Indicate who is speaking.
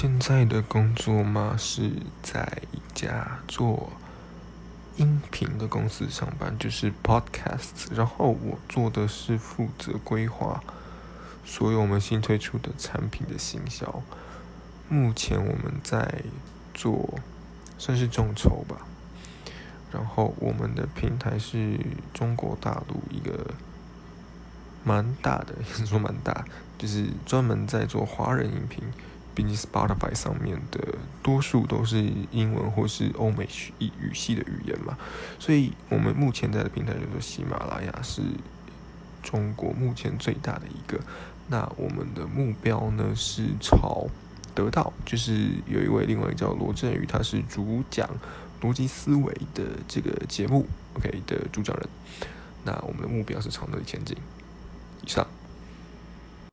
Speaker 1: 现在的工作嘛，是在一家做音频的公司上班，就是 Podcast。然后我做的是负责规划所有我们新推出的产品的行销。目前我们在做算是众筹吧。然后我们的平台是中国大陆一个蛮大的，说蛮大，就是专门在做华人音频。毕竟 Spotify 上面的多数都是英文或是欧美语语系的语言嘛，所以我们目前在的平台叫做喜马拉雅，是中国目前最大的一个。那我们的目标呢是朝得到，就是有一位另外一个叫罗振宇，他是主讲逻辑思维的这个节目 OK 的主讲人。那我们的目标是朝那里前进。以上。